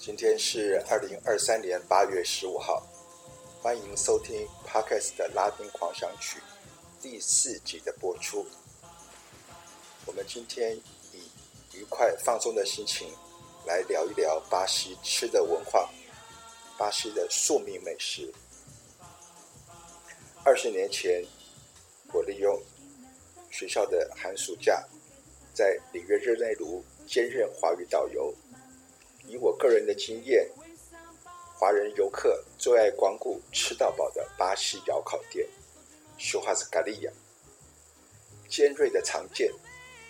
今天是二零二三年八月十五号，欢迎收听 Podcast 的拉丁狂想曲第四集的播出。我们今天以愉快放松的心情来聊一聊巴西吃的文化，巴西的宿命美食。二十年前，我利用学校的寒暑假，在里约热内卢兼任华语导游。个人的经验，华人游客最爱光顾吃到饱的巴西窑烤店 Churrascaria，尖锐的长剑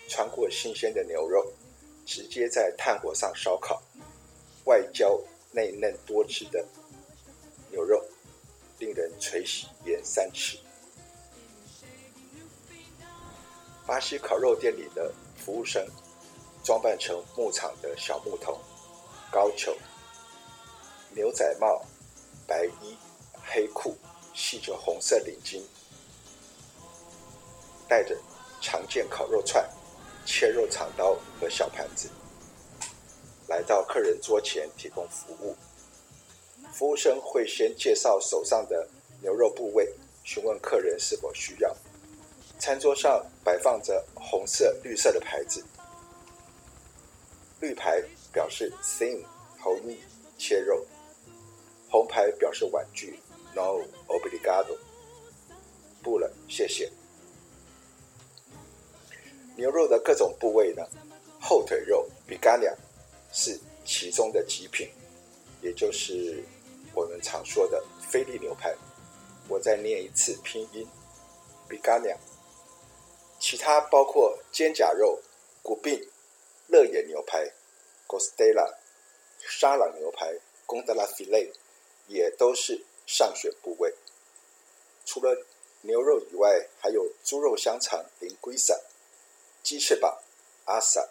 穿过新鲜的牛肉，直接在炭火上烧烤，外焦内嫩多汁的牛肉，令人垂涎三尺。巴西烤肉店里的服务生装扮成牧场的小牧童。高跷、牛仔帽、白衣、黑裤，系着红色领巾，带着长剑烤肉串、切肉长刀和小盘子，来到客人桌前提供服务。服务生会先介绍手上的牛肉部位，询问客人是否需要。餐桌上摆放着红色、绿色的牌子，绿牌。表示 “Sim” 同意切肉，红牌表示婉拒，no，obligado，不了，谢谢。牛肉的各种部位呢，后腿肉，bigana 是其中的极品，也就是我们常说的菲力牛排。我再念一次拼音，bigana 其他包括肩胛肉、骨病、肋眼牛排。Costela 沙朗牛排、Costela Filet 也都是上选部位。除了牛肉以外，还有猪肉香肠、Linguiça、鸡翅膀、Asa、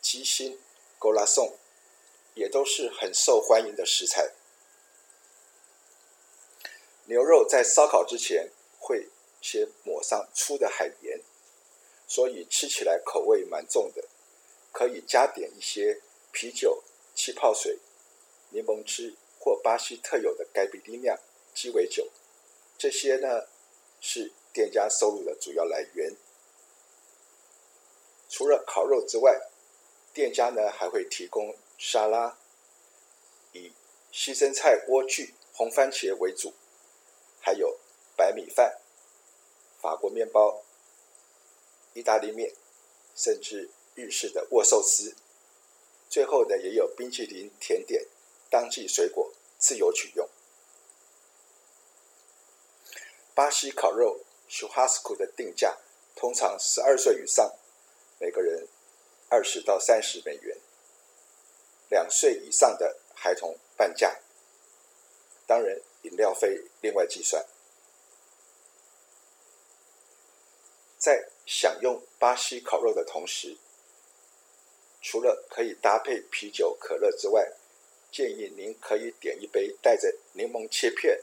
鸡心、Corazón 也都是很受欢迎的食材。牛肉在烧烤之前会先抹上粗的海盐，所以吃起来口味蛮重的。可以加点一些啤酒、气泡水、柠檬汁或巴西特有的盖比利亚鸡尾酒，这些呢是店家收入的主要来源。除了烤肉之外，店家呢还会提供沙拉，以西生菜、莴苣、红番茄为主，还有白米饭、法国面包、意大利面，甚至。日式的握寿司，最后呢也有冰淇淋、甜点、当季水果，自由取用。巴西烤肉 churrasco 的定价通常十二岁以上，每个人二十到三十美元；两岁以上的孩童半价，当然饮料费另外计算。在享用巴西烤肉的同时，除了可以搭配啤酒、可乐之外，建议您可以点一杯带着柠檬切片、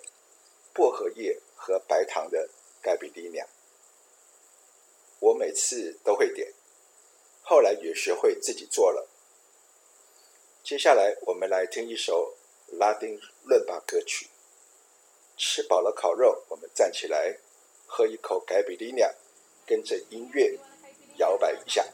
薄荷叶和白糖的盖比利亚。我每次都会点，后来也学会自己做了。接下来，我们来听一首拉丁伦巴歌曲。吃饱了烤肉，我们站起来，喝一口盖比利亚，跟着音乐摇摆一下。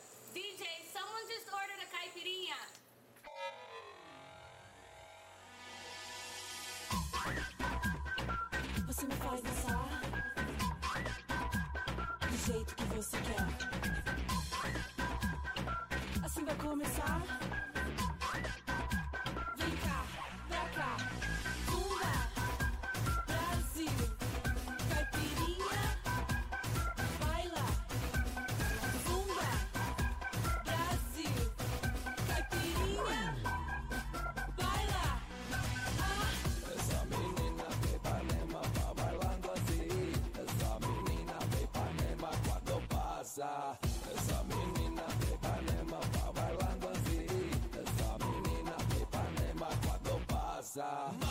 jeito que você quer. Assim vai começar. dançar. Essa menina de Ipanema vai bailando assim. Essa menina de Ipanema quando passa.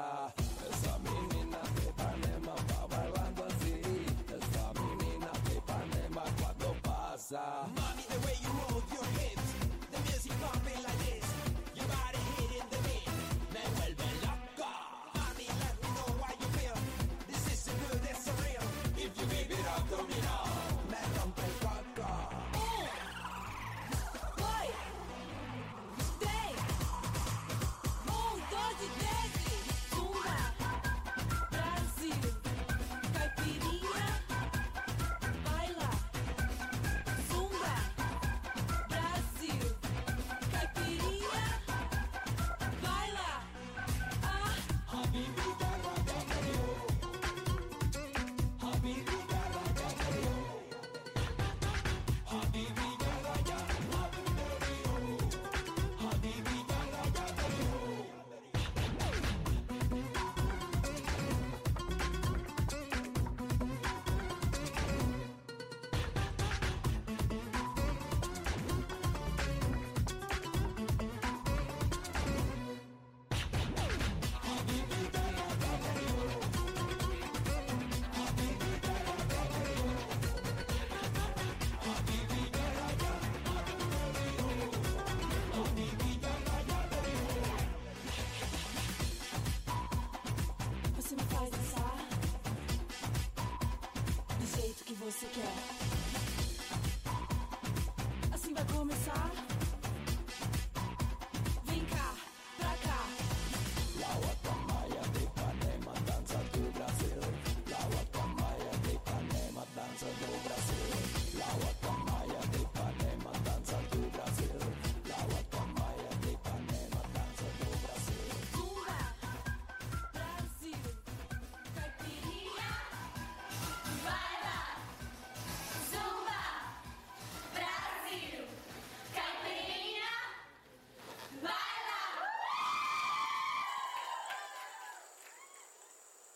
bailar. Essa menina de Ipanema tá bailando assim. Essa menina de Ipanema quando passa. Mano.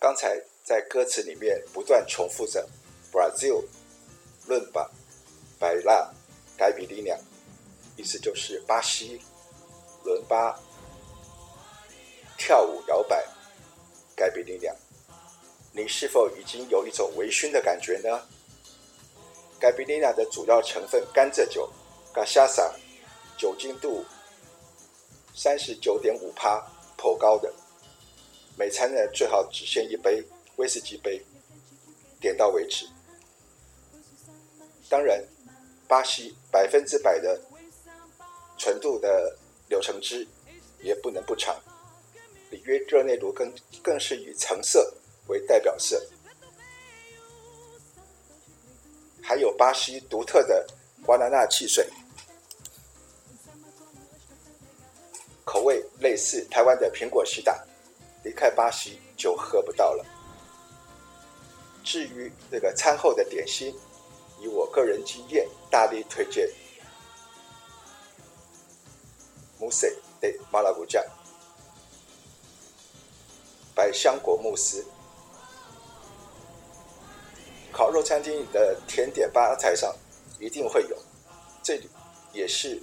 刚才在歌词里面不断重复着 “Brazil”、“Rumba”、“Baila”、“Caipirinha”，意思就是巴西、伦巴、跳舞摇摆、“Caipirinha”。你是否已经有一种微醺的感觉呢？“Caipirinha” 的主要成分甘蔗酒，Gasasa，酒精度三十九点五趴，颇高的。每餐呢，最好只限一杯威士忌杯，点到为止。当然，巴西百分之百的纯度的柳橙汁也不能不尝。里约热内卢更更是以橙色为代表色，还有巴西独特的瓜纳纳汽水，口味类似台湾的苹果西打。离开巴西就喝不到了。至于这个餐后的点心，以我个人经验，大力推荐 Mousse de Maracujá 百香果慕斯。烤肉餐厅的甜点吧台上一定会有，这里也是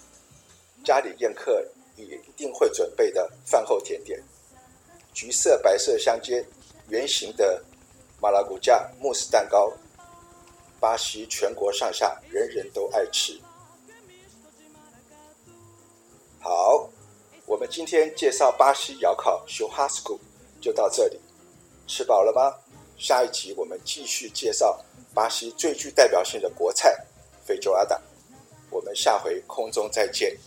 家里宴客也一定会准备的饭后甜点。橘色、白色相间圆形的马拉古加慕斯蛋糕，巴西全国上下人人都爱吃。好，我们今天介绍巴西窑烤 s h a s 就到这里，吃饱了吗？下一集我们继续介绍巴西最具代表性的国菜——非洲阿达。我们下回空中再见。